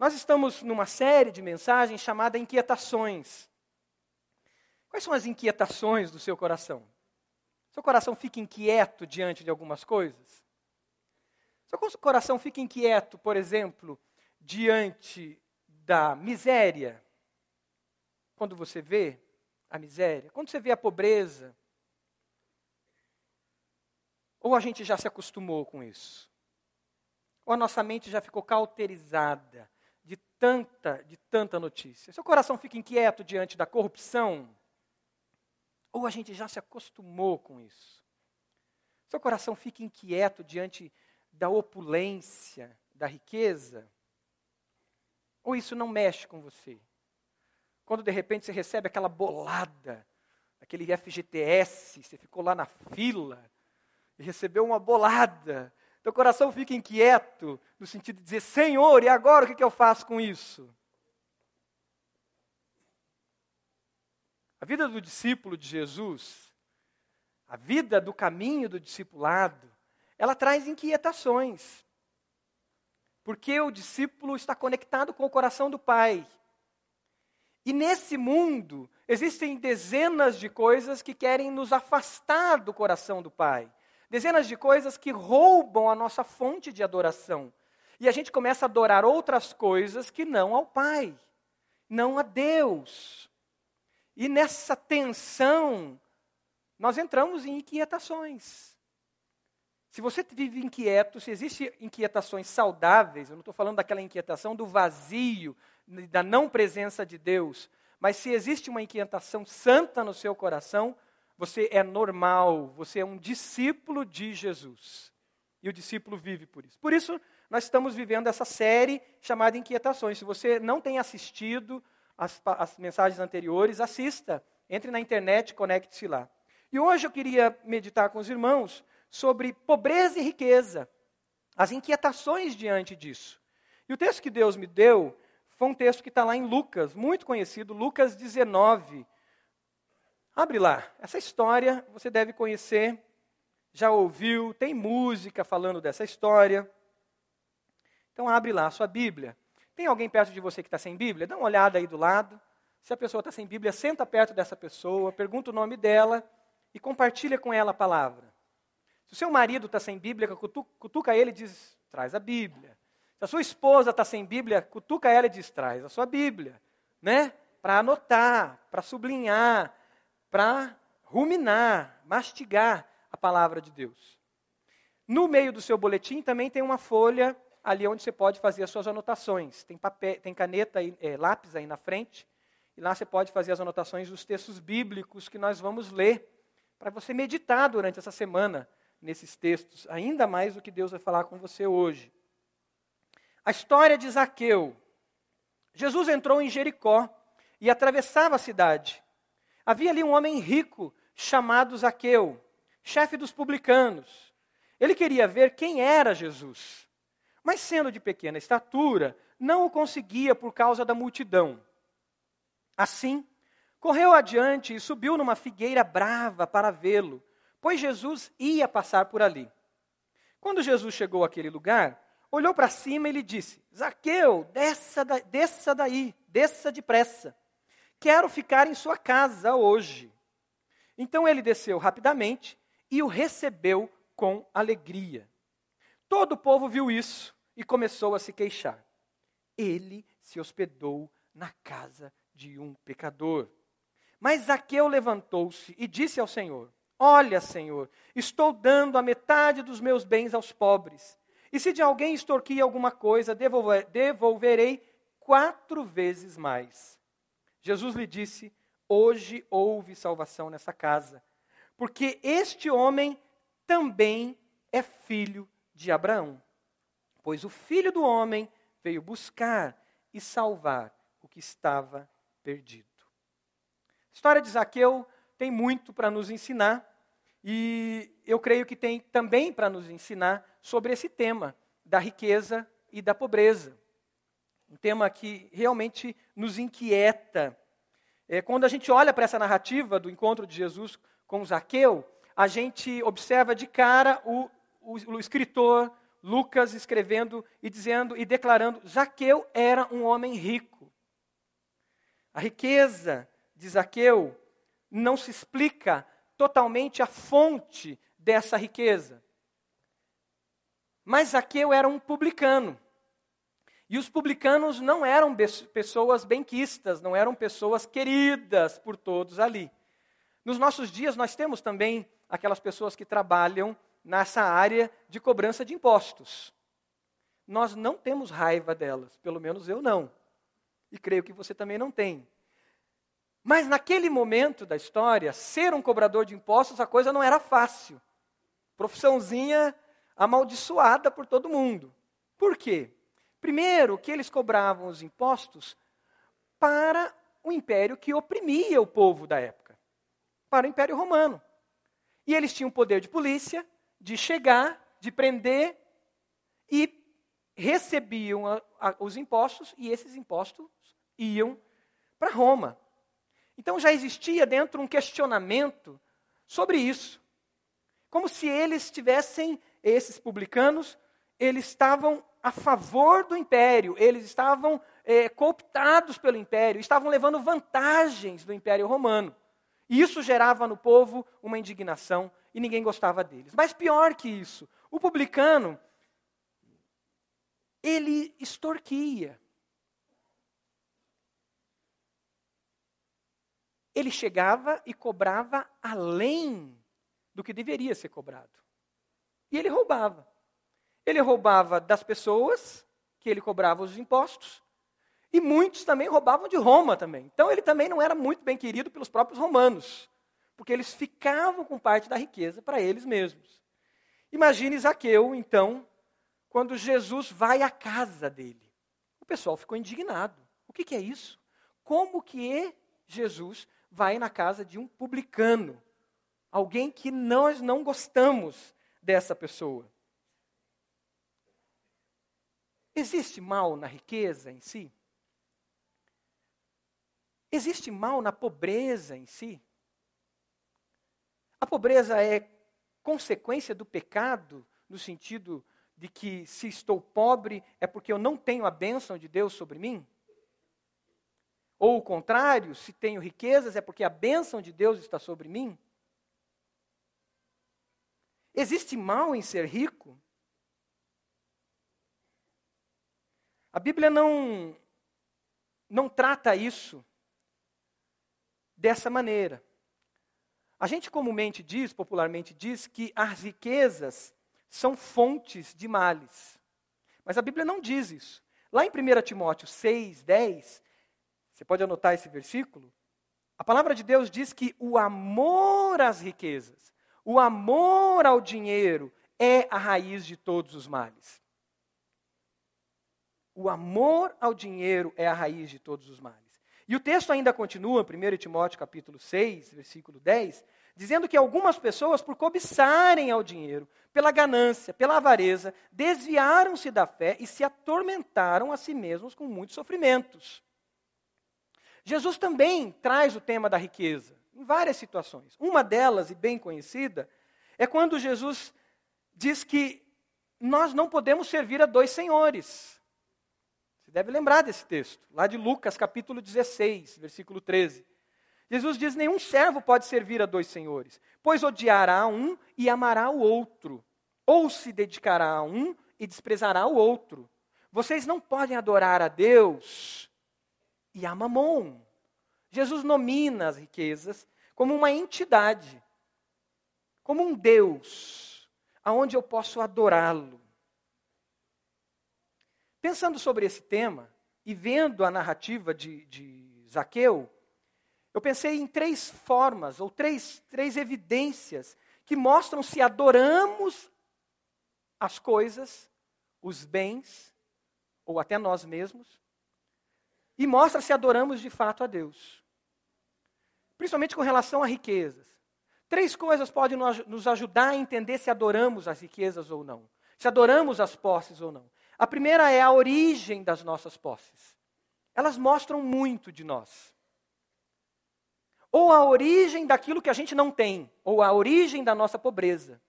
Nós estamos numa série de mensagens chamada Inquietações. Quais são as inquietações do seu coração? Seu coração fica inquieto diante de algumas coisas? Seu coração fica inquieto, por exemplo, diante da miséria? Quando você vê a miséria? Quando você vê a pobreza? Ou a gente já se acostumou com isso? Ou a nossa mente já ficou cauterizada tanta, de tanta notícia? Seu coração fica inquieto diante da corrupção? Ou a gente já se acostumou com isso? Seu coração fica inquieto diante da opulência, da riqueza? Ou isso não mexe com você? Quando de repente você recebe aquela bolada, aquele FGTS, você ficou lá na fila e recebeu uma bolada, teu coração fica inquieto, no sentido de dizer: Senhor, e agora o que, que eu faço com isso? A vida do discípulo de Jesus, a vida do caminho do discipulado, ela traz inquietações. Porque o discípulo está conectado com o coração do Pai. E nesse mundo existem dezenas de coisas que querem nos afastar do coração do Pai. Dezenas de coisas que roubam a nossa fonte de adoração. E a gente começa a adorar outras coisas que não ao Pai, não a Deus. E nessa tensão, nós entramos em inquietações. Se você vive inquieto, se existem inquietações saudáveis, eu não estou falando daquela inquietação do vazio, da não presença de Deus, mas se existe uma inquietação santa no seu coração, você é normal, você é um discípulo de Jesus. E o discípulo vive por isso. Por isso, nós estamos vivendo essa série chamada Inquietações. Se você não tem assistido, as, as mensagens anteriores, assista. Entre na internet, conecte-se lá. E hoje eu queria meditar com os irmãos sobre pobreza e riqueza, as inquietações diante disso. E o texto que Deus me deu foi um texto que está lá em Lucas, muito conhecido, Lucas 19. Abre lá, essa história você deve conhecer, já ouviu, tem música falando dessa história. Então abre lá a sua Bíblia. Tem alguém perto de você que está sem Bíblia? Dá uma olhada aí do lado. Se a pessoa está sem Bíblia, senta perto dessa pessoa, pergunta o nome dela e compartilha com ela a palavra. Se o seu marido está sem Bíblia, cutuca ele e diz: traz a Bíblia. Se a sua esposa está sem Bíblia, cutuca ela e diz: traz a sua Bíblia. Né? Para anotar, para sublinhar, para ruminar, mastigar a palavra de Deus. No meio do seu boletim também tem uma folha ali onde você pode fazer as suas anotações. Tem, papel, tem caneta, e é, lápis aí na frente, e lá você pode fazer as anotações dos textos bíblicos que nós vamos ler, para você meditar durante essa semana nesses textos, ainda mais do que Deus vai falar com você hoje. A história de Zaqueu. Jesus entrou em Jericó e atravessava a cidade. Havia ali um homem rico chamado Zaqueu, chefe dos publicanos. Ele queria ver quem era Jesus. Mas sendo de pequena estatura, não o conseguia por causa da multidão. Assim, correu adiante e subiu numa figueira brava para vê-lo, pois Jesus ia passar por ali. Quando Jesus chegou àquele lugar, olhou para cima e lhe disse: Zaqueu, desça, da, desça daí, desça depressa. Quero ficar em sua casa hoje. Então ele desceu rapidamente e o recebeu com alegria. Todo o povo viu isso e começou a se queixar. Ele se hospedou na casa de um pecador. Mas Zaqueu levantou-se e disse ao Senhor: Olha, Senhor, estou dando a metade dos meus bens aos pobres. E se de alguém extorquir alguma coisa, devolverei quatro vezes mais. Jesus lhe disse: Hoje houve salvação nessa casa, porque este homem também é filho de Abraão. Pois o filho do homem veio buscar e salvar o que estava perdido. A história de Zaqueu tem muito para nos ensinar, e eu creio que tem também para nos ensinar sobre esse tema da riqueza e da pobreza. Um tema que realmente nos inquieta. É, quando a gente olha para essa narrativa do encontro de Jesus com Zaqueu, a gente observa de cara o, o, o escritor, Lucas escrevendo e dizendo e declarando: Zaqueu era um homem rico. A riqueza de Zaqueu não se explica totalmente a fonte dessa riqueza. Mas Zaqueu era um publicano. E os publicanos não eram pessoas benquistas, não eram pessoas queridas por todos ali. Nos nossos dias, nós temos também aquelas pessoas que trabalham nessa área de cobrança de impostos. Nós não temos raiva delas, pelo menos eu não. E creio que você também não tem. Mas naquele momento da história, ser um cobrador de impostos, a coisa não era fácil. Profissãozinha amaldiçoada por todo mundo. Por quê? Primeiro, que eles cobravam os impostos para o império que oprimia o povo da época, para o Império Romano. E eles tinham poder de polícia, de chegar, de prender e recebiam a, a, os impostos e esses impostos iam para Roma. Então já existia dentro um questionamento sobre isso. Como se eles tivessem, esses publicanos, eles estavam a favor do império, eles estavam é, cooptados pelo império, estavam levando vantagens do império romano. E isso gerava no povo uma indignação e ninguém gostava deles. Mas pior que isso, o publicano, ele extorquia. Ele chegava e cobrava além do que deveria ser cobrado. E ele roubava. Ele roubava das pessoas, que ele cobrava os impostos, e muitos também roubavam de Roma também. Então ele também não era muito bem querido pelos próprios romanos porque eles ficavam com parte da riqueza para eles mesmos. Imagine Zaqueu, então, quando Jesus vai à casa dele. O pessoal ficou indignado. O que, que é isso? Como que Jesus vai na casa de um publicano? Alguém que nós não gostamos dessa pessoa. Existe mal na riqueza em si? Existe mal na pobreza em si? A pobreza é consequência do pecado, no sentido de que se estou pobre é porque eu não tenho a bênção de Deus sobre mim? Ou o contrário, se tenho riquezas é porque a bênção de Deus está sobre mim? Existe mal em ser rico? A Bíblia não não trata isso dessa maneira. A gente comumente diz, popularmente diz, que as riquezas são fontes de males. Mas a Bíblia não diz isso. Lá em 1 Timóteo 6, 10, você pode anotar esse versículo. A palavra de Deus diz que o amor às riquezas, o amor ao dinheiro é a raiz de todos os males. O amor ao dinheiro é a raiz de todos os males. E o texto ainda continua, 1 Timóteo capítulo 6, versículo 10, dizendo que algumas pessoas, por cobiçarem ao dinheiro, pela ganância, pela avareza, desviaram-se da fé e se atormentaram a si mesmos com muitos sofrimentos. Jesus também traz o tema da riqueza, em várias situações. Uma delas, e bem conhecida, é quando Jesus diz que nós não podemos servir a dois senhores. Você deve lembrar desse texto, lá de Lucas capítulo 16, versículo 13. Jesus diz: Nenhum servo pode servir a dois senhores, pois odiará um e amará o outro, ou se dedicará a um e desprezará o outro. Vocês não podem adorar a Deus e a Mamon. Jesus nomina as riquezas como uma entidade, como um Deus, aonde eu posso adorá-lo. Pensando sobre esse tema e vendo a narrativa de, de Zaqueu, eu pensei em três formas, ou três, três evidências, que mostram se adoramos as coisas, os bens, ou até nós mesmos, e mostra se adoramos de fato a Deus. Principalmente com relação a riquezas. Três coisas podem nos ajudar a entender se adoramos as riquezas ou não, se adoramos as posses ou não. A primeira é a origem das nossas posses. Elas mostram muito de nós. Ou a origem daquilo que a gente não tem, ou a origem da nossa pobreza.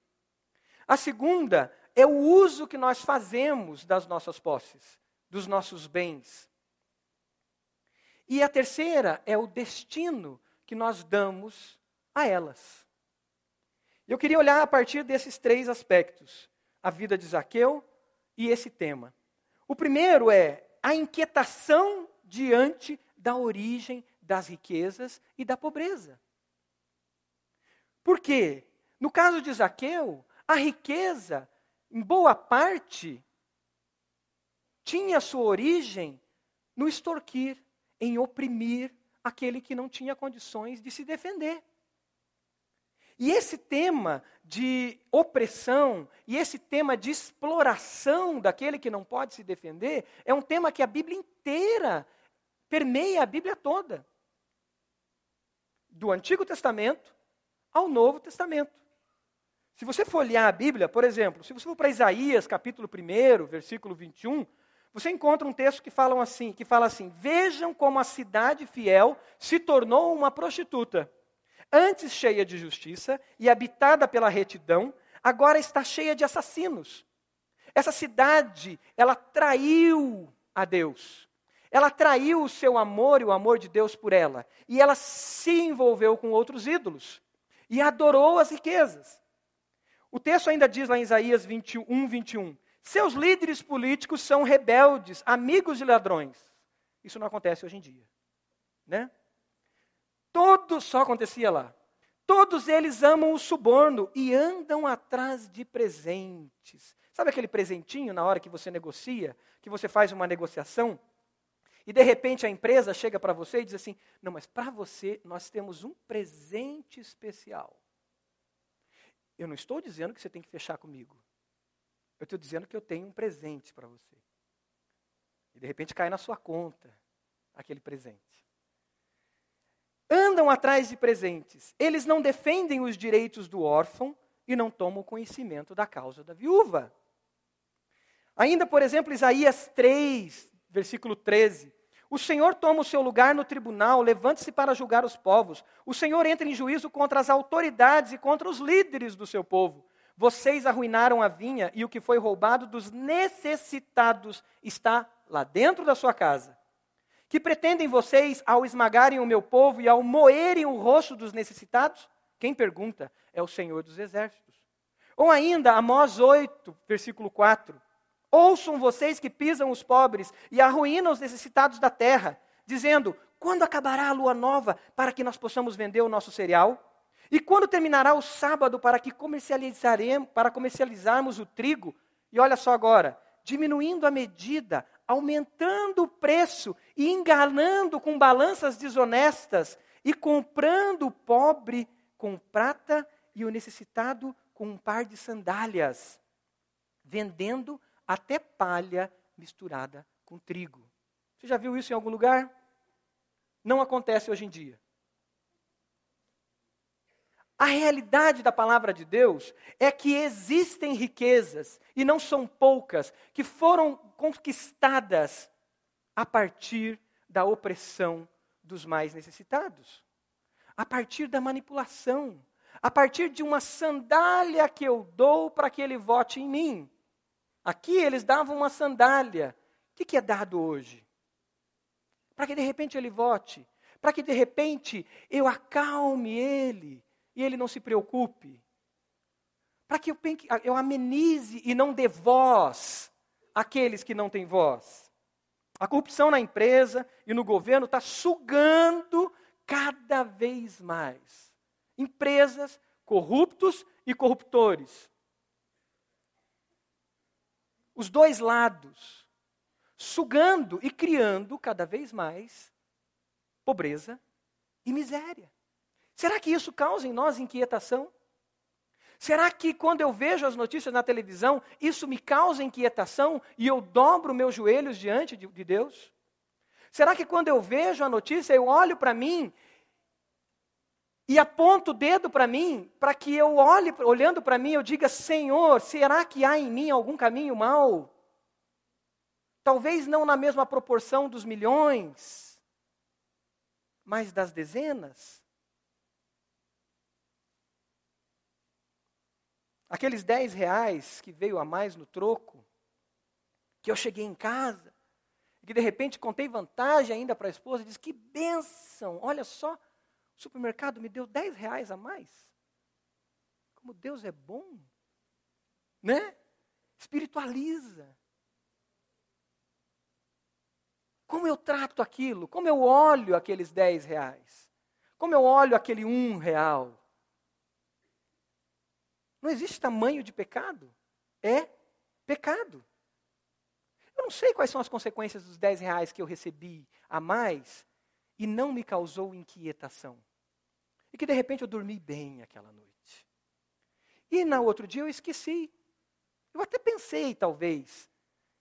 A segunda é o uso que nós fazemos das nossas posses, dos nossos bens. E a terceira é o destino que nós damos a elas. Eu queria olhar a partir desses três aspectos: a vida de Zaqueu e esse tema. O primeiro é a inquietação diante da origem das riquezas e da pobreza. Por quê? No caso de Zaqueu, a riqueza, em boa parte, tinha sua origem no extorquir, em oprimir aquele que não tinha condições de se defender. E esse tema de opressão e esse tema de exploração daquele que não pode se defender é um tema que a Bíblia inteira permeia a Bíblia toda. Do Antigo Testamento ao Novo Testamento. Se você folhear a Bíblia, por exemplo, se você for para Isaías, capítulo 1, versículo 21, você encontra um texto que fala assim, que fala assim: "Vejam como a cidade fiel se tornou uma prostituta." Antes cheia de justiça e habitada pela retidão, agora está cheia de assassinos. Essa cidade, ela traiu a Deus. Ela traiu o seu amor e o amor de Deus por ela. E ela se envolveu com outros ídolos. E adorou as riquezas. O texto ainda diz lá em Isaías 21, 21. Seus líderes políticos são rebeldes, amigos de ladrões. Isso não acontece hoje em dia. Né? Todos, só acontecia lá. Todos eles amam o suborno e andam atrás de presentes. Sabe aquele presentinho na hora que você negocia, que você faz uma negociação? E de repente a empresa chega para você e diz assim: Não, mas para você nós temos um presente especial. Eu não estou dizendo que você tem que fechar comigo. Eu estou dizendo que eu tenho um presente para você. E de repente cai na sua conta aquele presente andam atrás de presentes. Eles não defendem os direitos do órfão e não tomam conhecimento da causa da viúva. Ainda, por exemplo, Isaías 3, versículo 13. O Senhor toma o seu lugar no tribunal, levante-se para julgar os povos. O Senhor entra em juízo contra as autoridades e contra os líderes do seu povo. Vocês arruinaram a vinha e o que foi roubado dos necessitados está lá dentro da sua casa. Que pretendem vocês ao esmagarem o meu povo e ao moerem o rosto dos necessitados? Quem pergunta é o Senhor dos Exércitos. Ou ainda, Amós 8, versículo 4. Ouçam vocês que pisam os pobres e arruinam os necessitados da terra, dizendo: quando acabará a lua nova para que nós possamos vender o nosso cereal? E quando terminará o sábado para que comercializaremos, para comercializarmos o trigo? E olha só agora, diminuindo a medida, aumentando o preço e enganando com balanças desonestas e comprando o pobre com prata e o necessitado com um par de sandálias, vendendo até palha misturada com trigo. Você já viu isso em algum lugar? Não acontece hoje em dia. A realidade da palavra de Deus é que existem riquezas, e não são poucas, que foram conquistadas a partir da opressão dos mais necessitados, a partir da manipulação, a partir de uma sandália que eu dou para que ele vote em mim. Aqui eles davam uma sandália. O que, que é dado hoje? Para que de repente ele vote, para que de repente eu acalme ele ele não se preocupe. Para que eu, eu amenize e não dê voz àqueles que não têm voz. A corrupção na empresa e no governo está sugando cada vez mais. Empresas, corruptos e corruptores. Os dois lados, sugando e criando cada vez mais pobreza e miséria. Será que isso causa em nós inquietação? Será que quando eu vejo as notícias na televisão, isso me causa inquietação e eu dobro meus joelhos diante de, de Deus? Será que quando eu vejo a notícia, eu olho para mim e aponto o dedo para mim, para que eu olhe, olhando para mim, eu diga: Senhor, será que há em mim algum caminho mau? Talvez não na mesma proporção dos milhões, mas das dezenas. Aqueles 10 reais que veio a mais no troco, que eu cheguei em casa, e que de repente contei vantagem ainda para a esposa, diz que benção, olha só, o supermercado me deu 10 reais a mais. Como Deus é bom, né? Espiritualiza. Como eu trato aquilo? Como eu olho aqueles 10 reais? Como eu olho aquele um real? Não existe tamanho de pecado. É pecado. Eu não sei quais são as consequências dos 10 reais que eu recebi a mais e não me causou inquietação. E que de repente eu dormi bem aquela noite. E no outro dia eu esqueci. Eu até pensei, talvez,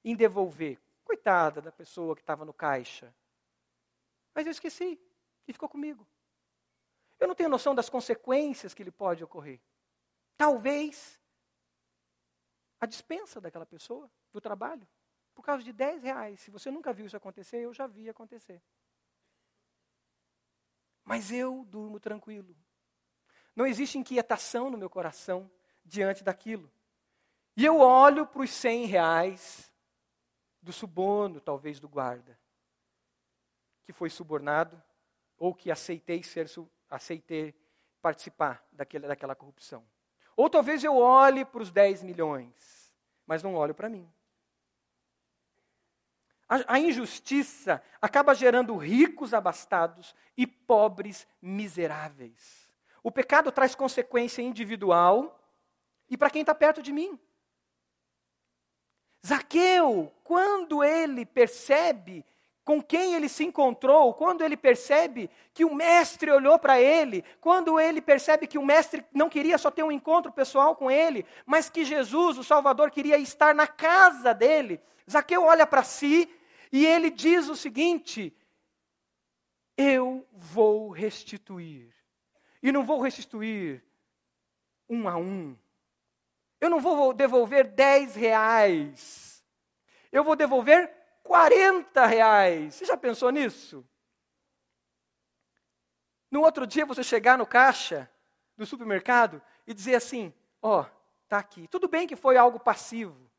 em devolver. Coitada da pessoa que estava no caixa. Mas eu esqueci e ficou comigo. Eu não tenho noção das consequências que lhe pode ocorrer. Talvez a dispensa daquela pessoa do trabalho, por causa de 10 reais. Se você nunca viu isso acontecer, eu já vi acontecer. Mas eu durmo tranquilo. Não existe inquietação no meu coração diante daquilo. E eu olho para os 100 reais do suborno, talvez do guarda, que foi subornado ou que aceitei ser aceitei participar daquele, daquela corrupção. Ou talvez eu olhe para os 10 milhões, mas não olho para mim. A, a injustiça acaba gerando ricos abastados e pobres miseráveis. O pecado traz consequência individual e para quem está perto de mim. Zaqueu, quando ele percebe com quem ele se encontrou, quando ele percebe que o mestre olhou para ele, quando ele percebe que o mestre não queria só ter um encontro pessoal com ele, mas que Jesus, o Salvador, queria estar na casa dele, Zaqueu olha para si e ele diz o seguinte: Eu vou restituir. E não vou restituir um a um, eu não vou devolver 10 reais. Eu vou devolver 40 reais. Você já pensou nisso? No outro dia você chegar no caixa do supermercado e dizer assim: ó, oh, tá aqui. Tudo bem que foi algo passivo.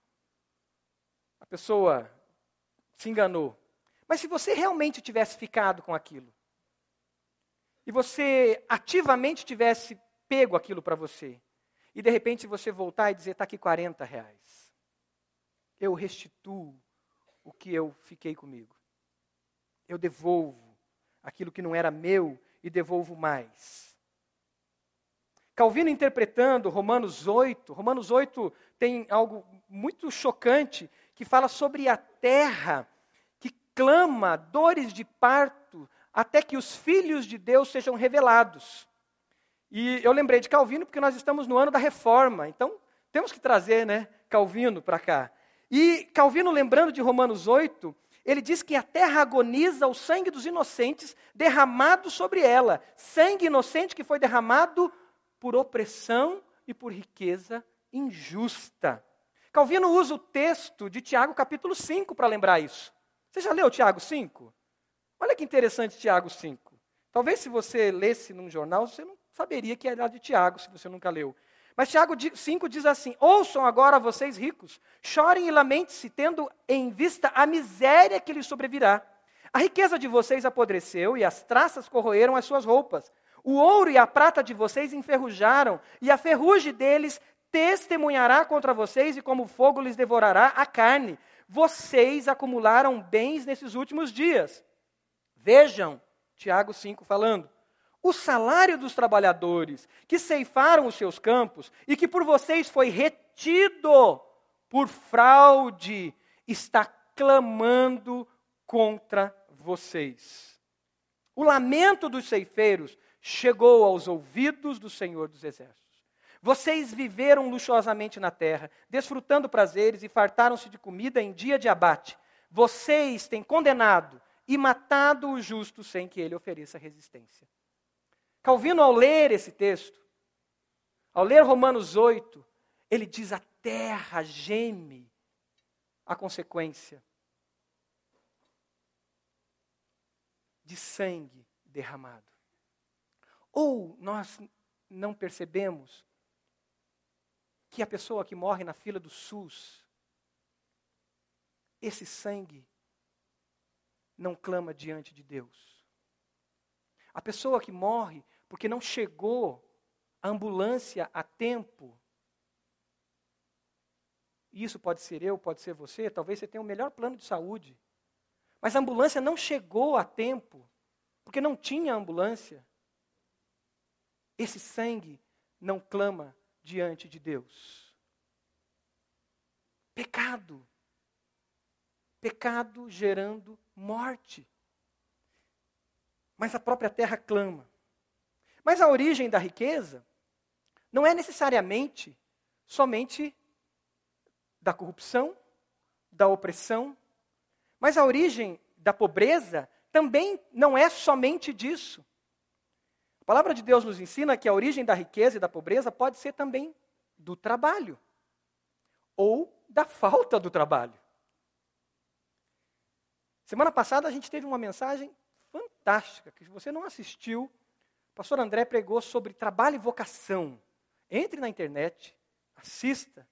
A pessoa se enganou. Mas se você realmente tivesse ficado com aquilo, e você ativamente tivesse pego aquilo para você, e de repente você voltar e dizer, está aqui 40 reais. Eu restituo o que eu fiquei comigo. Eu devolvo aquilo que não era meu e devolvo mais. Calvino interpretando Romanos 8, Romanos 8 tem algo muito chocante que fala sobre a terra que clama dores de parto até que os filhos de Deus sejam revelados. E eu lembrei de Calvino porque nós estamos no ano da reforma, então temos que trazer né, Calvino para cá. E Calvino, lembrando de Romanos 8, ele diz que a terra agoniza o sangue dos inocentes derramado sobre ela. Sangue inocente que foi derramado por opressão e por riqueza injusta. Calvino usa o texto de Tiago capítulo 5 para lembrar isso. Você já leu Tiago 5? Olha que interessante Tiago 5. Talvez se você lesse num jornal, você não saberia que era de Tiago, se você nunca leu. Mas Tiago 5 diz assim: Ouçam agora vocês ricos, chorem e lamentem-se, tendo em vista a miséria que lhes sobrevirá. A riqueza de vocês apodreceu e as traças corroeram as suas roupas. O ouro e a prata de vocês enferrujaram, e a ferrugem deles testemunhará contra vocês, e como fogo lhes devorará a carne. Vocês acumularam bens nesses últimos dias. Vejam, Tiago 5 falando o salário dos trabalhadores que ceifaram os seus campos e que por vocês foi retido por fraude, está clamando contra vocês. O lamento dos ceifeiros chegou aos ouvidos do Senhor dos Exércitos. Vocês viveram luxuosamente na terra, desfrutando prazeres e fartaram-se de comida em dia de abate. Vocês têm condenado e matado o justo sem que ele ofereça resistência. Calvino, ao ler esse texto, ao ler Romanos 8, ele diz: a terra geme a consequência de sangue derramado. Ou nós não percebemos que a pessoa que morre na fila do SUS, esse sangue não clama diante de Deus. A pessoa que morre porque não chegou a ambulância a tempo. Isso pode ser eu, pode ser você, talvez você tenha o melhor plano de saúde. Mas a ambulância não chegou a tempo, porque não tinha ambulância. Esse sangue não clama diante de Deus. Pecado. Pecado gerando morte. Mas a própria terra clama. Mas a origem da riqueza não é necessariamente somente da corrupção, da opressão, mas a origem da pobreza também não é somente disso. A palavra de Deus nos ensina que a origem da riqueza e da pobreza pode ser também do trabalho ou da falta do trabalho. Semana passada a gente teve uma mensagem fantástica que se você não assistiu, pastor André pregou sobre trabalho e vocação. Entre na internet, assista,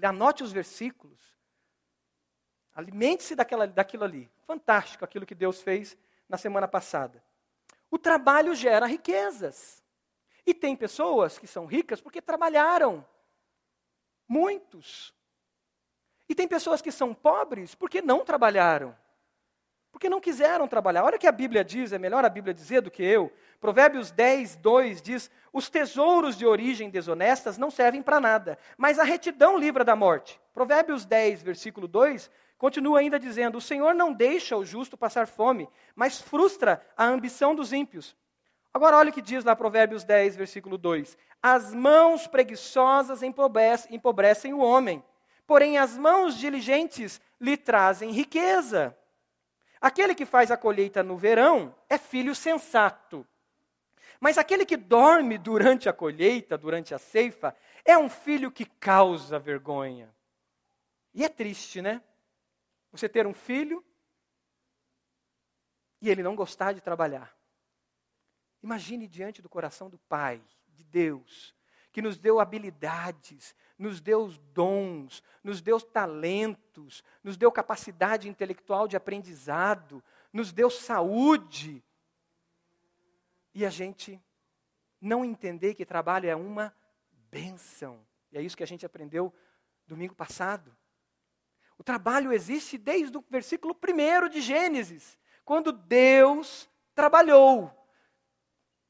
anote os versículos, alimente-se daquilo ali. Fantástico aquilo que Deus fez na semana passada. O trabalho gera riquezas. E tem pessoas que são ricas porque trabalharam. Muitos. E tem pessoas que são pobres porque não trabalharam. Porque não quiseram trabalhar. Olha o que a Bíblia diz, é melhor a Bíblia dizer do que eu. Provérbios 10, 2 diz: Os tesouros de origem desonestas não servem para nada, mas a retidão livra da morte. Provérbios 10, versículo 2, continua ainda dizendo: O Senhor não deixa o justo passar fome, mas frustra a ambição dos ímpios. Agora, olha o que diz lá Provérbios 10, versículo 2: As mãos preguiçosas empobrecem, o homem, porém as mãos diligentes lhe trazem riqueza. Aquele que faz a colheita no verão é filho sensato. Mas aquele que dorme durante a colheita, durante a ceifa, é um filho que causa vergonha. E é triste, né? Você ter um filho e ele não gostar de trabalhar. Imagine diante do coração do Pai, de Deus, que nos deu habilidades, nos deu dons, nos deu talentos, nos deu capacidade intelectual de aprendizado, nos deu saúde. E a gente não entender que trabalho é uma benção. E é isso que a gente aprendeu domingo passado. O trabalho existe desde o versículo 1 de Gênesis, quando Deus trabalhou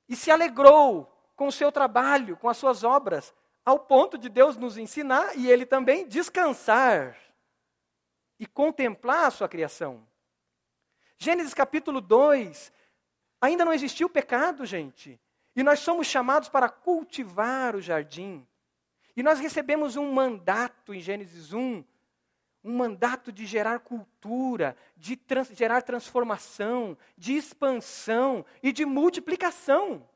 e se alegrou com o seu trabalho, com as suas obras, ao ponto de Deus nos ensinar e ele também descansar e contemplar a sua criação. Gênesis capítulo 2, ainda não existiu o pecado, gente. E nós somos chamados para cultivar o jardim. E nós recebemos um mandato em Gênesis 1 um mandato de gerar cultura, de trans, gerar transformação, de expansão e de multiplicação.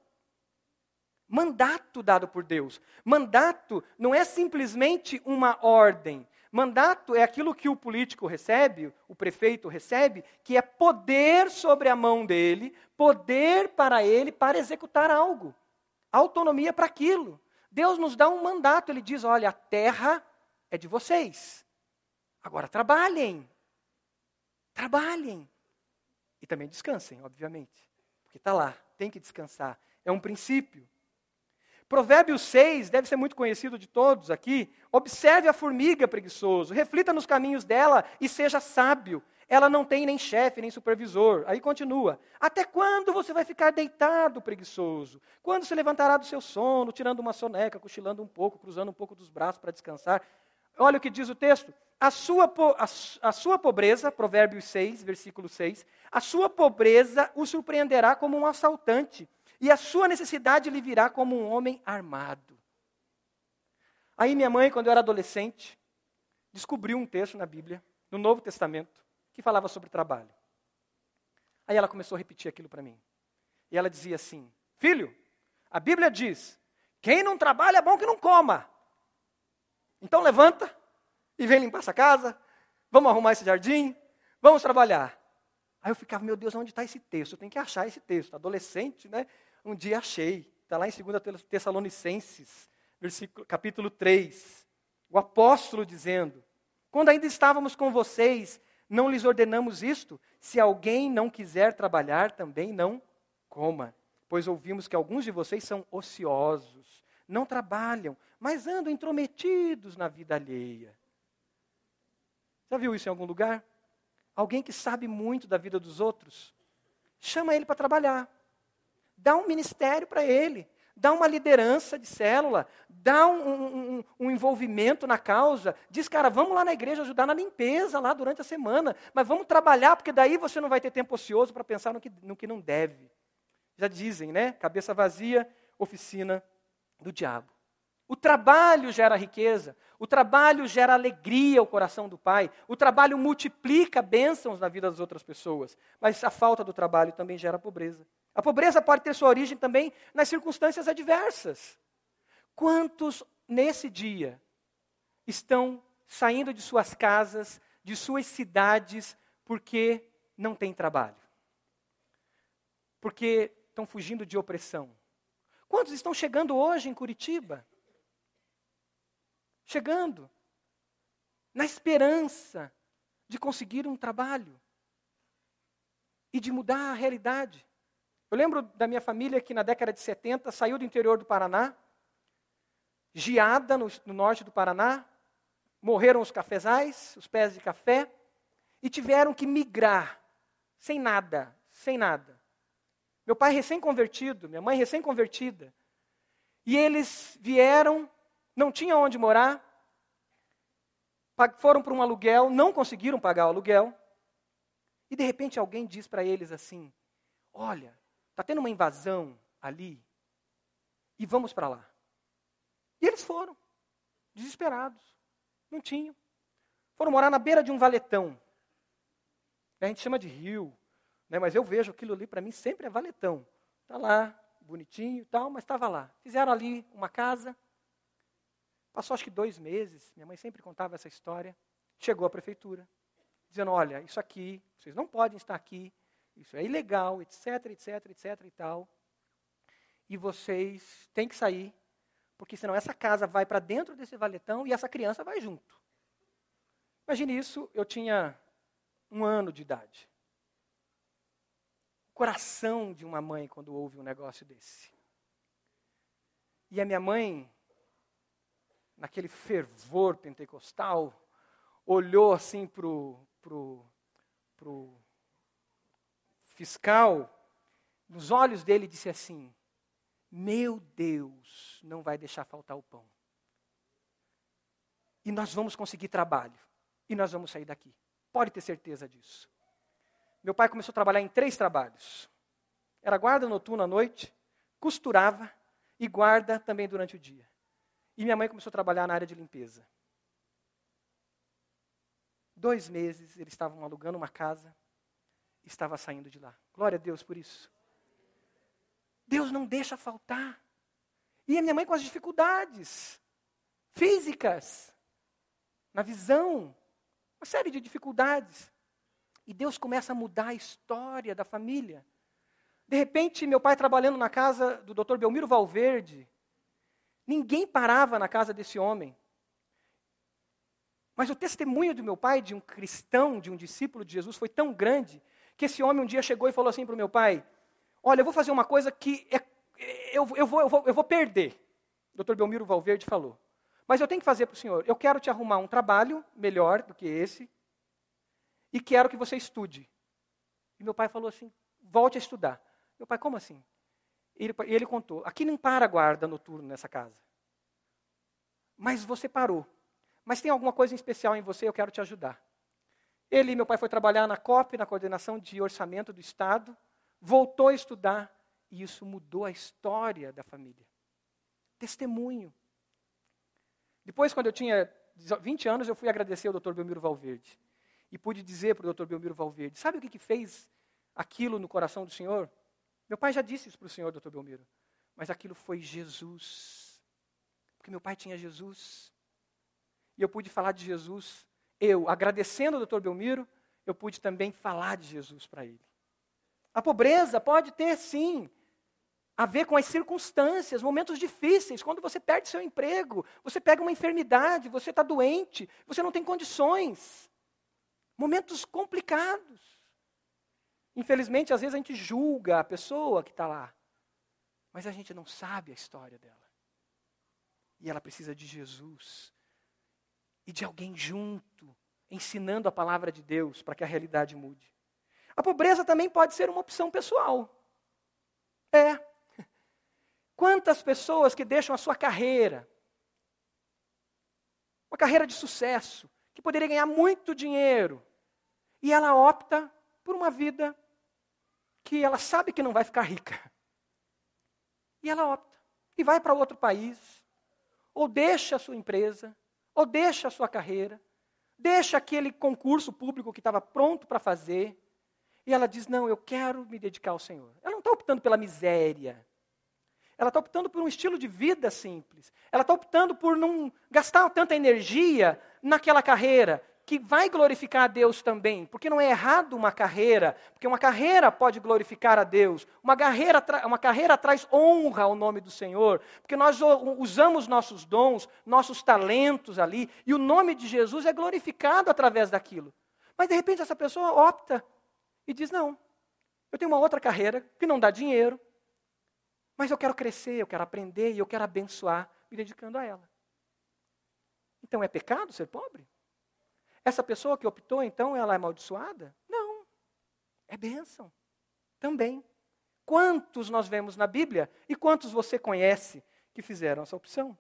Mandato dado por Deus. Mandato não é simplesmente uma ordem. Mandato é aquilo que o político recebe, o prefeito recebe, que é poder sobre a mão dele, poder para ele para executar algo. Autonomia para aquilo. Deus nos dá um mandato, ele diz: olha, a terra é de vocês. Agora trabalhem. Trabalhem. E também descansem, obviamente. Porque está lá, tem que descansar. É um princípio. Provérbios 6 deve ser muito conhecido de todos aqui. Observe a formiga preguiçoso, reflita nos caminhos dela e seja sábio. Ela não tem nem chefe, nem supervisor. Aí continua. Até quando você vai ficar deitado, preguiçoso? Quando se levantará do seu sono, tirando uma soneca, cochilando um pouco, cruzando um pouco dos braços para descansar? Olha o que diz o texto. A sua, a, a sua pobreza, Provérbios 6, versículo 6, a sua pobreza o surpreenderá como um assaltante, e a sua necessidade lhe virá como um homem armado. Aí minha mãe, quando eu era adolescente, descobriu um texto na Bíblia, no Novo Testamento, que falava sobre trabalho. Aí ela começou a repetir aquilo para mim. E ela dizia assim: Filho, a Bíblia diz: quem não trabalha é bom que não coma. Então levanta, e vem limpar essa casa, vamos arrumar esse jardim, vamos trabalhar. Aí eu ficava, meu Deus, onde está esse texto? Eu tenho que achar esse texto. Adolescente, né? Um dia achei. Está lá em 2 Tessalonicenses, versículo, capítulo 3. O apóstolo dizendo: Quando ainda estávamos com vocês, não lhes ordenamos isto? Se alguém não quiser trabalhar, também não coma. Pois ouvimos que alguns de vocês são ociosos, não trabalham, mas andam intrometidos na vida alheia. Já viu isso em algum lugar? Alguém que sabe muito da vida dos outros, chama ele para trabalhar. Dá um ministério para ele, dá uma liderança de célula, dá um, um, um, envolvimento na causa. Diz, cara, vamos lá na igreja ajudar na limpeza lá durante a semana, mas vamos trabalhar, porque daí você não vai ter tempo ocioso para pensar no que, no que não deve. Já dizem, né? Cabeça vazia, oficina do diabo. O trabalho gera riqueza, o trabalho gera alegria ao coração do pai, o trabalho multiplica bênçãos na vida das outras pessoas, mas a falta do trabalho também gera pobreza. A pobreza pode ter sua origem também nas circunstâncias adversas. Quantos nesse dia estão saindo de suas casas, de suas cidades, porque não têm trabalho? Porque estão fugindo de opressão? Quantos estão chegando hoje em Curitiba? Chegando, na esperança de conseguir um trabalho e de mudar a realidade. Eu lembro da minha família que na década de 70 saiu do interior do Paraná, geada no, no norte do Paraná, morreram os cafezais, os pés de café, e tiveram que migrar, sem nada, sem nada. Meu pai recém-convertido, minha mãe recém-convertida. E eles vieram, não tinham onde morar, foram para um aluguel, não conseguiram pagar o aluguel. E de repente alguém diz para eles assim: Olha, está tendo uma invasão ali, e vamos para lá. E eles foram, desesperados, não tinham. Foram morar na beira de um valetão. A gente chama de rio, né? Mas eu vejo aquilo ali, para mim, sempre é valetão. Está lá, bonitinho e tal, mas estava lá. Fizeram ali uma casa. Passou acho que dois meses, minha mãe sempre contava essa história. Chegou a prefeitura, dizendo: olha, isso aqui, vocês não podem estar aqui, isso é ilegal, etc, etc, etc e tal. E vocês têm que sair, porque senão essa casa vai para dentro desse valetão e essa criança vai junto. Imagine isso, eu tinha um ano de idade coração de uma mãe quando ouve um negócio desse. E a minha mãe, naquele fervor pentecostal, olhou assim para o pro, fiscal, nos olhos dele disse assim: Meu Deus, não vai deixar faltar o pão. E nós vamos conseguir trabalho. E nós vamos sair daqui. Pode ter certeza disso. Meu pai começou a trabalhar em três trabalhos. Era guarda noturno à noite, costurava e guarda também durante o dia. E minha mãe começou a trabalhar na área de limpeza. Dois meses eles estavam alugando uma casa, estava saindo de lá. Glória a Deus por isso. Deus não deixa faltar. E a minha mãe com as dificuldades físicas, na visão, uma série de dificuldades. E Deus começa a mudar a história da família. De repente, meu pai trabalhando na casa do Dr. Belmiro Valverde, ninguém parava na casa desse homem. Mas o testemunho do meu pai, de um cristão, de um discípulo de Jesus, foi tão grande que esse homem um dia chegou e falou assim para o meu pai: Olha, eu vou fazer uma coisa que é, eu, eu, vou, eu, vou, eu vou perder. O Dr. Belmiro Valverde falou. Mas eu tenho que fazer para o senhor. Eu quero te arrumar um trabalho melhor do que esse, e quero que você estude. E meu pai falou assim: volte a estudar. Meu pai, como assim? Ele, ele contou: aqui não para guarda noturno nessa casa. Mas você parou. Mas tem alguma coisa em especial em você, eu quero te ajudar. Ele e meu pai foi trabalhar na COP, na coordenação de orçamento do Estado, voltou a estudar, e isso mudou a história da família. Testemunho. Depois, quando eu tinha 20 anos, eu fui agradecer ao Dr. Belmiro Valverde e pude dizer para o Dr. Belmiro Valverde: sabe o que, que fez aquilo no coração do Senhor? Meu pai já disse isso para o Senhor, Dr. Belmiro, mas aquilo foi Jesus. Porque meu pai tinha Jesus. E eu pude falar de Jesus. Eu, agradecendo ao Dr. Belmiro, eu pude também falar de Jesus para ele. A pobreza pode ter, sim, a ver com as circunstâncias, momentos difíceis, quando você perde seu emprego, você pega uma enfermidade, você está doente, você não tem condições. Momentos complicados. Infelizmente, às vezes a gente julga a pessoa que está lá, mas a gente não sabe a história dela. E ela precisa de Jesus e de alguém junto, ensinando a palavra de Deus para que a realidade mude. A pobreza também pode ser uma opção pessoal. É. Quantas pessoas que deixam a sua carreira, uma carreira de sucesso, que poderia ganhar muito dinheiro, e ela opta por uma vida que ela sabe que não vai ficar rica. E ela opta e vai para outro país, ou deixa a sua empresa, ou deixa a sua carreira, deixa aquele concurso público que estava pronto para fazer, e ela diz: Não, eu quero me dedicar ao Senhor. Ela não está optando pela miséria. Ela está optando por um estilo de vida simples. Ela está optando por não gastar tanta energia naquela carreira, que vai glorificar a Deus também, porque não é errado uma carreira, porque uma carreira pode glorificar a Deus, uma carreira, uma carreira traz honra ao nome do Senhor, porque nós usamos nossos dons, nossos talentos ali, e o nome de Jesus é glorificado através daquilo. Mas de repente essa pessoa opta e diz: Não, eu tenho uma outra carreira que não dá dinheiro, mas eu quero crescer, eu quero aprender e eu quero abençoar, me dedicando a ela. Então é pecado ser pobre? Essa pessoa que optou, então, ela é amaldiçoada? Não. É bênção. Também. Quantos nós vemos na Bíblia e quantos você conhece que fizeram essa opção?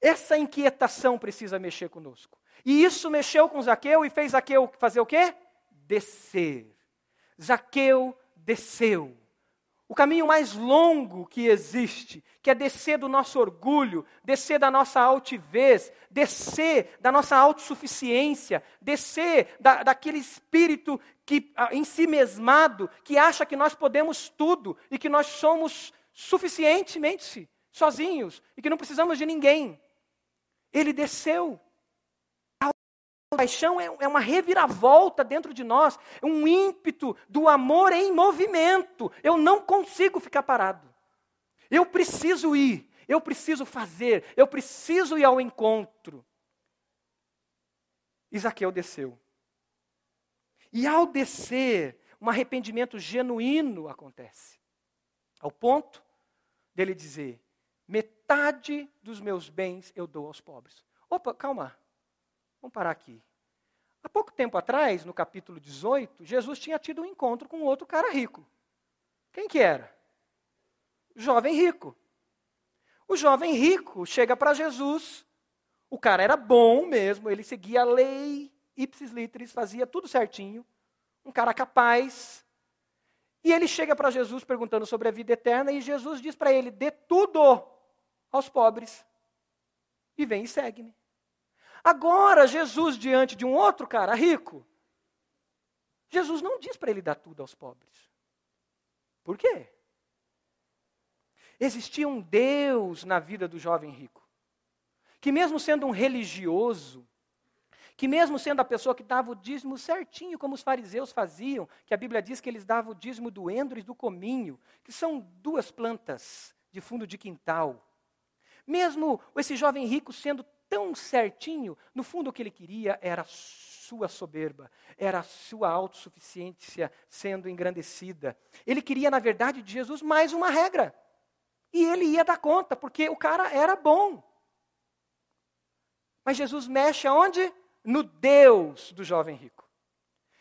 Essa inquietação precisa mexer conosco. E isso mexeu com Zaqueu e fez Zaqueu fazer o quê? Descer. Zaqueu desceu o caminho mais longo que existe, que é descer do nosso orgulho, descer da nossa altivez, descer da nossa autossuficiência, descer da, daquele espírito que, em si mesmado, que acha que nós podemos tudo e que nós somos suficientemente sozinhos e que não precisamos de ninguém. Ele desceu paixão é, é uma reviravolta dentro de nós, um ímpeto do amor em movimento. Eu não consigo ficar parado. Eu preciso ir, eu preciso fazer, eu preciso ir ao encontro. Isaqueu desceu. E ao descer, um arrependimento genuíno acontece. Ao ponto dele dizer: metade dos meus bens eu dou aos pobres. Opa, calma. Vamos parar aqui. Há pouco tempo atrás, no capítulo 18, Jesus tinha tido um encontro com outro cara rico. Quem que era? Jovem rico. O jovem rico chega para Jesus. O cara era bom mesmo, ele seguia a lei, ipsis literis, fazia tudo certinho. Um cara capaz. E ele chega para Jesus perguntando sobre a vida eterna e Jesus diz para ele: dê tudo aos pobres e vem e segue-me. Agora, Jesus, diante de um outro cara rico, Jesus não diz para ele dar tudo aos pobres. Por quê? Existia um Deus na vida do jovem rico, que, mesmo sendo um religioso, que, mesmo sendo a pessoa que dava o dízimo certinho, como os fariseus faziam, que a Bíblia diz que eles davam o dízimo do endro e do cominho, que são duas plantas de fundo de quintal. Mesmo esse jovem rico sendo tão certinho, no fundo o que ele queria era sua soberba, era a sua autossuficiência sendo engrandecida. Ele queria, na verdade, de Jesus mais uma regra. E ele ia dar conta, porque o cara era bom. Mas Jesus mexe aonde? No Deus do jovem rico.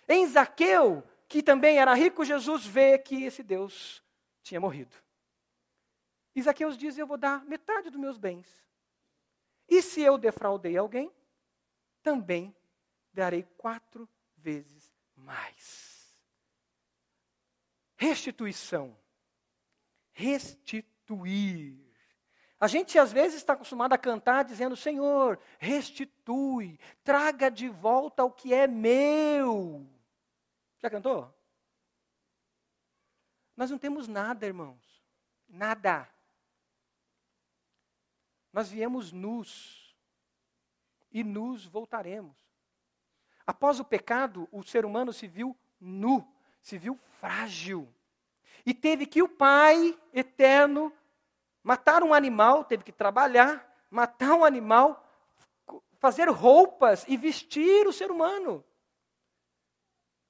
Em Zaqueu, que também era rico, Jesus vê que esse Deus tinha morrido. E Zaqueus diz: Eu vou dar metade dos meus bens e se eu defraudei alguém, também darei quatro vezes mais. Restituição. Restituir. A gente às vezes está acostumado a cantar dizendo: Senhor, restitui, traga de volta o que é meu. Já cantou? Nós não temos nada, irmãos. Nada. Nós viemos nus e nus voltaremos. Após o pecado, o ser humano se viu nu, se viu frágil. E teve que o Pai eterno matar um animal, teve que trabalhar, matar um animal, fazer roupas e vestir o ser humano.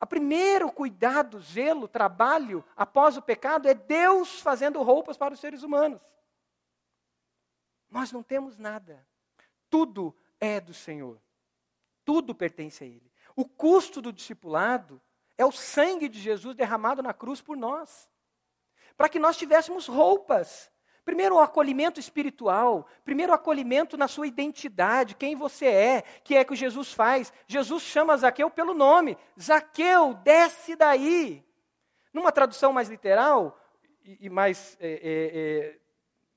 O primeiro cuidado, zelo, trabalho após o pecado é Deus fazendo roupas para os seres humanos. Nós não temos nada. Tudo é do Senhor. Tudo pertence a Ele. O custo do discipulado é o sangue de Jesus derramado na cruz por nós. Para que nós tivéssemos roupas. Primeiro, o acolhimento espiritual. Primeiro, o acolhimento na sua identidade, quem você é, que é que Jesus faz. Jesus chama Zaqueu pelo nome: Zaqueu, desce daí. Numa tradução mais literal e, mais é, é, é,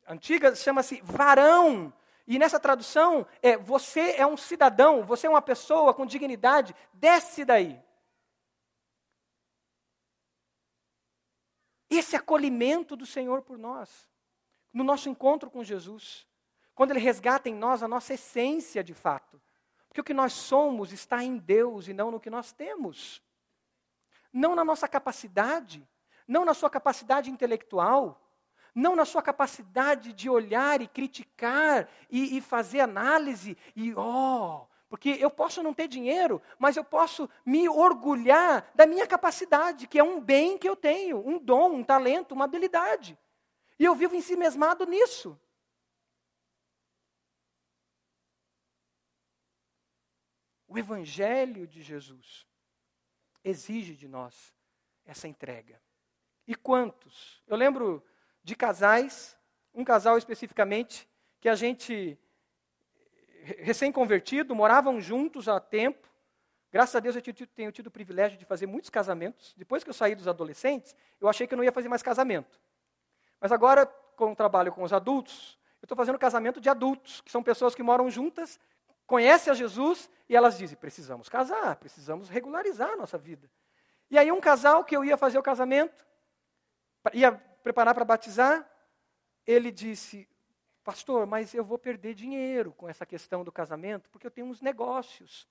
antiga, chama-se varão. E nessa tradução, é, você é um cidadão, você é uma pessoa com dignidade, desce daí. Esse acolhimento do Senhor por nós, no nosso encontro com Jesus, quando Ele resgata em nós a nossa essência de fato. Porque o que nós somos está em Deus e não no que nós temos. Não na nossa capacidade, não na sua capacidade intelectual, não na sua capacidade de olhar e criticar e, e fazer análise e, ó, oh, porque eu posso não ter dinheiro, mas eu posso me orgulhar da minha capacidade, que é um bem que eu tenho, um dom, um talento, uma habilidade. E eu vivo em si mesmado nisso. O Evangelho de Jesus exige de nós essa entrega. E quantos? Eu lembro de casais, um casal especificamente, que a gente recém-convertido, moravam juntos há tempo. Graças a Deus eu tenho tido o privilégio de fazer muitos casamentos. Depois que eu saí dos adolescentes, eu achei que eu não ia fazer mais casamento. Mas agora, com o trabalho com os adultos, eu estou fazendo casamento de adultos, que são pessoas que moram juntas, conhecem a Jesus e elas dizem: precisamos casar, precisamos regularizar a nossa vida. E aí, um casal que eu ia fazer o casamento, ia preparar para batizar, ele disse: Pastor, mas eu vou perder dinheiro com essa questão do casamento, porque eu tenho uns negócios.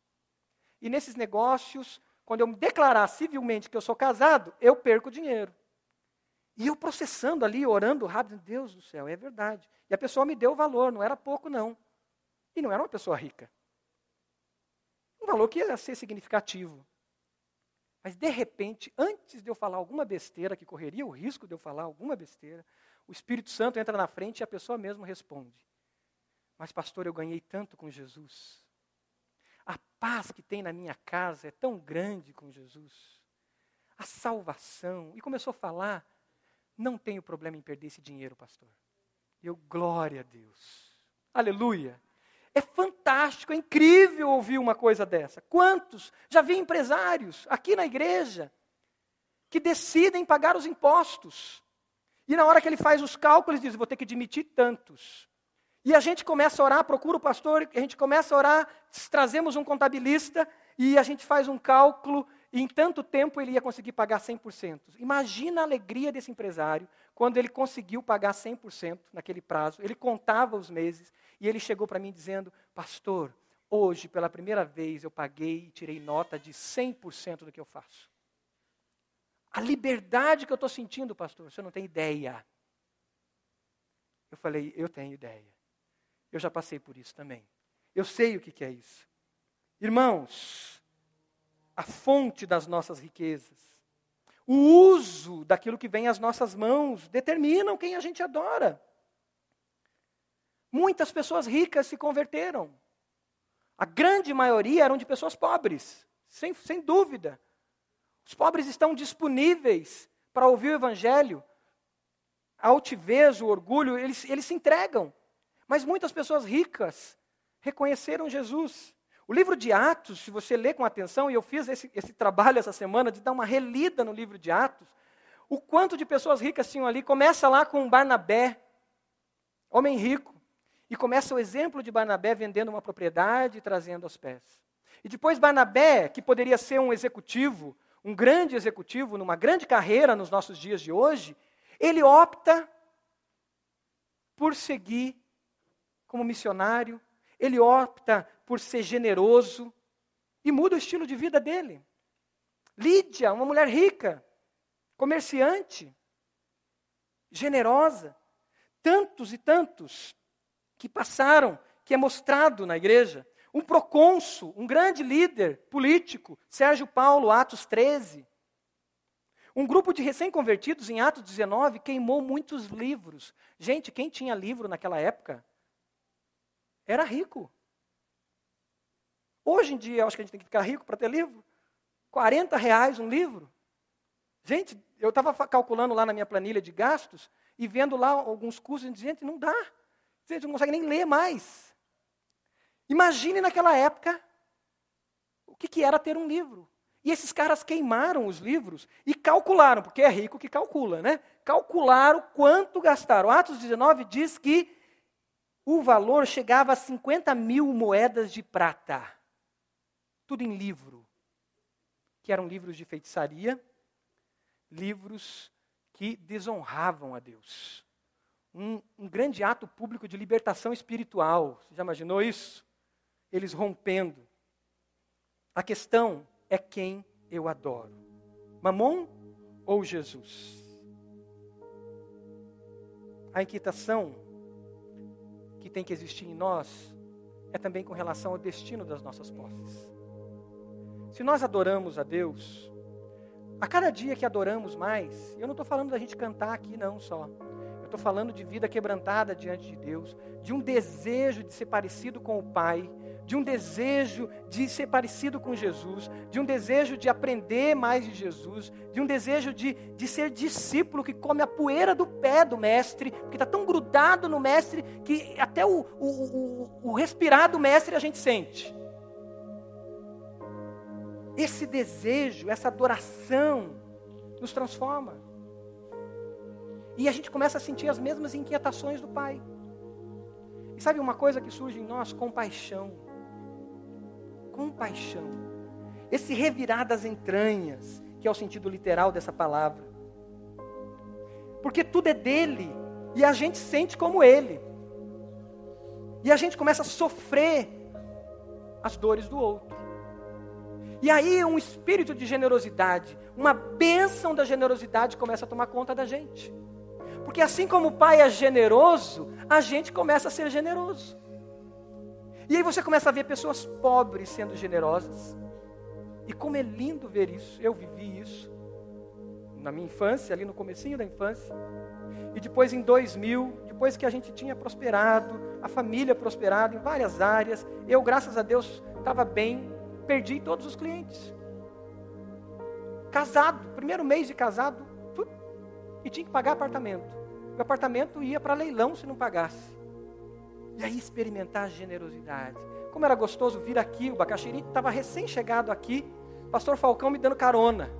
E nesses negócios, quando eu me declarar civilmente que eu sou casado, eu perco dinheiro. E eu processando ali, orando rápido, Deus do céu, é verdade. E a pessoa me deu o valor, não era pouco não. E não era uma pessoa rica. Um valor que ia ser significativo. Mas de repente, antes de eu falar alguma besteira, que correria o risco de eu falar alguma besteira, o Espírito Santo entra na frente e a pessoa mesmo responde. Mas, pastor, eu ganhei tanto com Jesus. A paz que tem na minha casa é tão grande com Jesus. A salvação. E começou a falar: não tenho problema em perder esse dinheiro, pastor. Eu, glória a Deus. Aleluia. É fantástico, é incrível ouvir uma coisa dessa. Quantos? Já vi empresários aqui na igreja que decidem pagar os impostos e na hora que ele faz os cálculos, diz: vou ter que demitir tantos. E a gente começa a orar, procura o pastor, a gente começa a orar, trazemos um contabilista e a gente faz um cálculo, e em tanto tempo ele ia conseguir pagar 100%. Imagina a alegria desse empresário quando ele conseguiu pagar 100% naquele prazo. Ele contava os meses e ele chegou para mim dizendo: Pastor, hoje pela primeira vez eu paguei e tirei nota de 100% do que eu faço. A liberdade que eu estou sentindo, pastor, você não tem ideia. Eu falei, eu tenho ideia. Eu já passei por isso também. Eu sei o que, que é isso. Irmãos, a fonte das nossas riquezas, o uso daquilo que vem às nossas mãos, determinam quem a gente adora. Muitas pessoas ricas se converteram. A grande maioria eram de pessoas pobres, sem, sem dúvida. Os pobres estão disponíveis para ouvir o Evangelho. A altivez, o orgulho, eles, eles se entregam. Mas muitas pessoas ricas reconheceram Jesus. O livro de Atos, se você ler com atenção, e eu fiz esse, esse trabalho essa semana de dar uma relida no livro de Atos, o quanto de pessoas ricas tinham ali, começa lá com Barnabé, homem rico, e começa o exemplo de Barnabé vendendo uma propriedade e trazendo aos pés. E depois Barnabé, que poderia ser um executivo, um grande executivo, numa grande carreira nos nossos dias de hoje, ele opta por seguir como missionário, ele opta por ser generoso e muda o estilo de vida dele. Lídia, uma mulher rica, comerciante, generosa. Tantos e tantos que passaram, que é mostrado na igreja. Um procônsul, um grande líder político, Sérgio Paulo, Atos 13. Um grupo de recém-convertidos, em Atos 19, queimou muitos livros. Gente, quem tinha livro naquela época era rico. Hoje em dia, eu acho que a gente tem que ficar rico para ter livro. 40 reais um livro. Gente, eu estava calculando lá na minha planilha de gastos e vendo lá alguns custos, e gente, não dá. Gente, não consegue nem ler mais. Imagine naquela época o que, que era ter um livro. E esses caras queimaram os livros e calcularam, porque é rico que calcula, né? Calcularam quanto gastaram. Atos 19 diz que o valor chegava a 50 mil moedas de prata. Tudo em livro. Que eram livros de feitiçaria, livros que desonravam a Deus. Um, um grande ato público de libertação espiritual. Você já imaginou isso? Eles rompendo. A questão é quem eu adoro: Mamon ou Jesus? A inquietação que tem que existir em nós é também com relação ao destino das nossas posses. Se nós adoramos a Deus, a cada dia que adoramos mais, eu não estou falando da gente cantar aqui, não só. Eu estou falando de vida quebrantada diante de Deus, de um desejo de ser parecido com o Pai, de um desejo de ser parecido com Jesus, de um desejo de aprender mais de Jesus, de um desejo de, de ser discípulo que come a poeira do pé do Mestre, porque está tão grudado no Mestre que até o, o, o, o respirar do Mestre a gente sente. Esse desejo, essa adoração, nos transforma. E a gente começa a sentir as mesmas inquietações do Pai. E sabe uma coisa que surge em nós? Compaixão compaixão. Esse revirar das entranhas, que é o sentido literal dessa palavra. Porque tudo é dele e a gente sente como ele. E a gente começa a sofrer as dores do outro. E aí um espírito de generosidade, uma bênção da generosidade começa a tomar conta da gente. Porque assim como o pai é generoso, a gente começa a ser generoso. E aí você começa a ver pessoas pobres sendo generosas. E como é lindo ver isso. Eu vivi isso na minha infância, ali no comecinho da infância. E depois em 2000, depois que a gente tinha prosperado, a família prosperado em várias áreas, eu, graças a Deus, estava bem, perdi todos os clientes. Casado, primeiro mês de casado, e tinha que pagar apartamento. O apartamento ia para leilão se não pagasse. E aí experimentar a generosidade. Como era gostoso vir aqui, o Bacaxiri estava recém-chegado aqui, pastor Falcão me dando carona.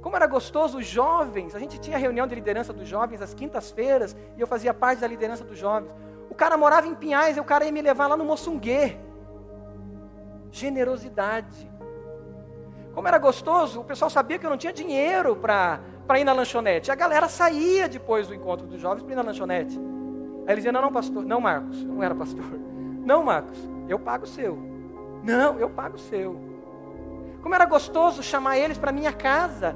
Como era gostoso os jovens, a gente tinha reunião de liderança dos jovens às quintas-feiras, e eu fazia parte da liderança dos jovens. O cara morava em Pinhais, e o cara ia me levar lá no Moçunguê. Generosidade. Como era gostoso, o pessoal sabia que eu não tinha dinheiro para ir na lanchonete. A galera saía depois do encontro dos jovens para ir na lanchonete. Aí ele dizia: Não, não, pastor. Não, Marcos. Não era pastor. Não, Marcos. Eu pago o seu. Não, eu pago o seu. Como era gostoso chamar eles para minha casa.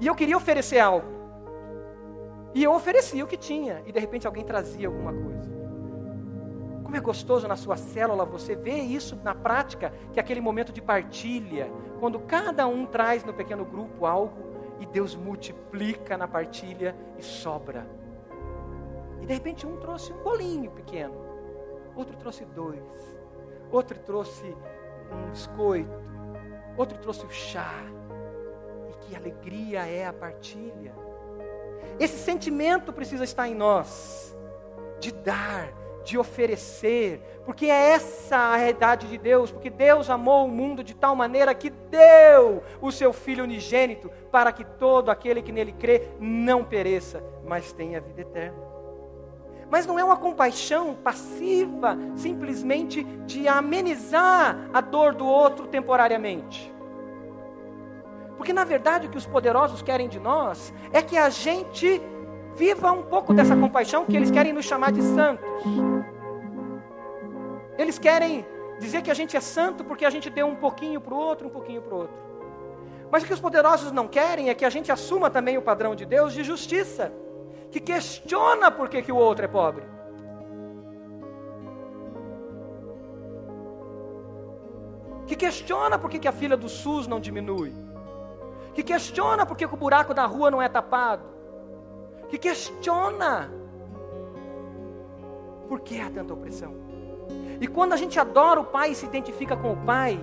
E eu queria oferecer algo. E eu oferecia o que tinha. E de repente alguém trazia alguma coisa. Como é gostoso na sua célula você ver isso na prática, que é aquele momento de partilha, quando cada um traz no pequeno grupo algo e Deus multiplica na partilha e sobra. E de repente um trouxe um bolinho pequeno, outro trouxe dois, outro trouxe um biscoito, outro trouxe o chá. E que alegria é a partilha. Esse sentimento precisa estar em nós, de dar, de oferecer, porque é essa a realidade de Deus, porque Deus amou o mundo de tal maneira que deu o seu Filho unigênito, para que todo aquele que nele crê não pereça, mas tenha vida eterna. Mas não é uma compaixão passiva, simplesmente de amenizar a dor do outro temporariamente. Porque na verdade o que os poderosos querem de nós é que a gente viva um pouco dessa compaixão que eles querem nos chamar de santos. Eles querem dizer que a gente é santo porque a gente deu um pouquinho para o outro, um pouquinho para o outro. Mas o que os poderosos não querem é que a gente assuma também o padrão de Deus de justiça, que questiona por que, que o outro é pobre. Que questiona por que, que a fila do SUS não diminui. Que questiona por que, que o buraco da rua não é tapado. Que questiona por que há tanta opressão. E quando a gente adora o Pai e se identifica com o Pai,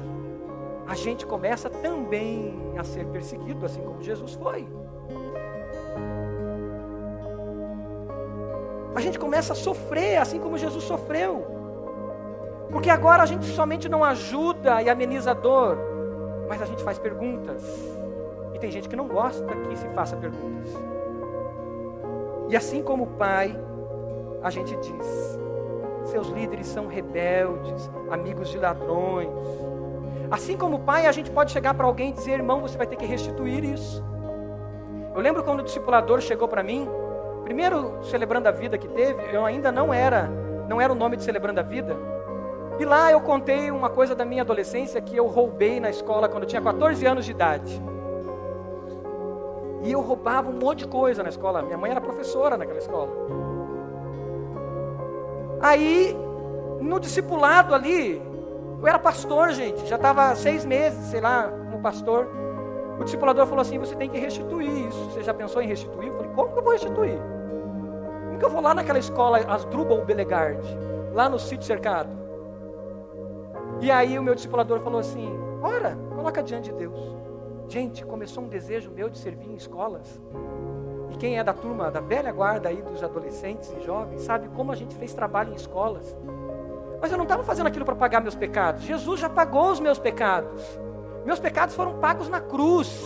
a gente começa também a ser perseguido, assim como Jesus foi. A gente começa a sofrer, assim como Jesus sofreu. Porque agora a gente somente não ajuda e ameniza a dor, mas a gente faz perguntas. E tem gente que não gosta que se faça perguntas. E assim como o Pai, a gente diz: seus líderes são rebeldes, amigos de ladrões, Assim como pai, a gente pode chegar para alguém e dizer, irmão, você vai ter que restituir isso. Eu lembro quando o discipulador chegou para mim, primeiro celebrando a vida que teve, eu ainda não era, não era o nome de celebrando a vida. E lá eu contei uma coisa da minha adolescência que eu roubei na escola quando eu tinha 14 anos de idade. E eu roubava um monte de coisa na escola. Minha mãe era professora naquela escola. Aí, no discipulado ali, eu era pastor, gente, já estava seis meses, sei lá, como pastor. O discipulador falou assim: você tem que restituir isso. Você já pensou em restituir? Eu falei: como que eu vou restituir? Como que eu vou lá naquela escola, Asdrubal Belegard, lá no sítio cercado? E aí o meu discipulador falou assim: ora, coloca diante de Deus. Gente, começou um desejo meu de servir em escolas. E quem é da turma, da velha guarda aí dos adolescentes e jovens, sabe como a gente fez trabalho em escolas. Mas eu não estava fazendo aquilo para pagar meus pecados. Jesus já pagou os meus pecados. Meus pecados foram pagos na cruz.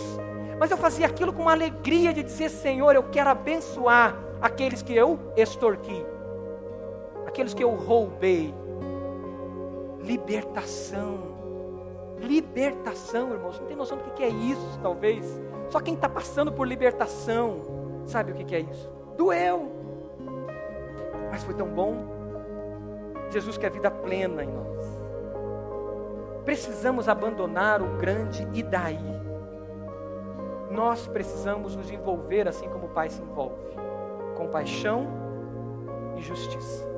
Mas eu fazia aquilo com uma alegria de dizer: Senhor, eu quero abençoar aqueles que eu extorqui, aqueles que eu roubei. Libertação. Libertação, irmãos. Não tem noção do que é isso, talvez. Só quem está passando por libertação sabe o que é isso. Doeu. Mas foi tão bom. Jesus quer vida plena em nós. Precisamos abandonar o grande e daí. Nós precisamos nos envolver assim como o Pai se envolve, com paixão e justiça.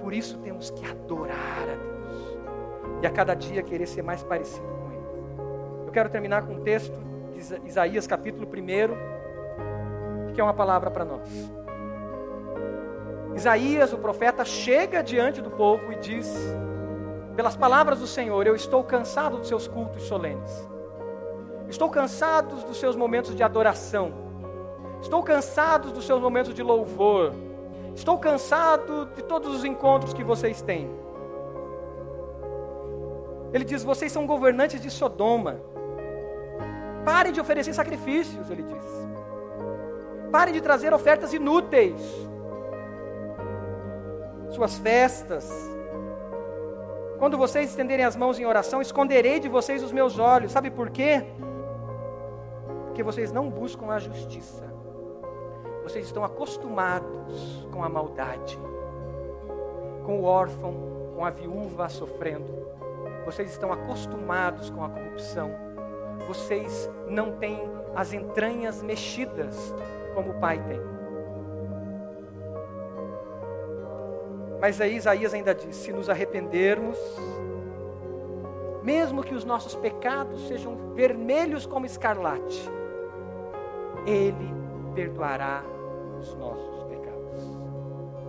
Por isso temos que adorar a Deus e a cada dia querer ser mais parecido com Ele. Eu quero terminar com um texto de Isaías capítulo 1, que é uma palavra para nós. Isaías, o profeta, chega diante do povo e diz: Pelas palavras do Senhor, eu estou cansado dos seus cultos solenes. Estou cansado dos seus momentos de adoração. Estou cansado dos seus momentos de louvor. Estou cansado de todos os encontros que vocês têm. Ele diz: Vocês são governantes de Sodoma. Parem de oferecer sacrifícios, ele diz. Parem de trazer ofertas inúteis suas festas. Quando vocês estenderem as mãos em oração, esconderei de vocês os meus olhos. Sabe por quê? Porque vocês não buscam a justiça. Vocês estão acostumados com a maldade, com o órfão, com a viúva sofrendo. Vocês estão acostumados com a corrupção. Vocês não têm as entranhas mexidas como o pai tem. Mas aí Isaías ainda diz: se nos arrependermos, mesmo que os nossos pecados sejam vermelhos como escarlate, Ele perdoará os nossos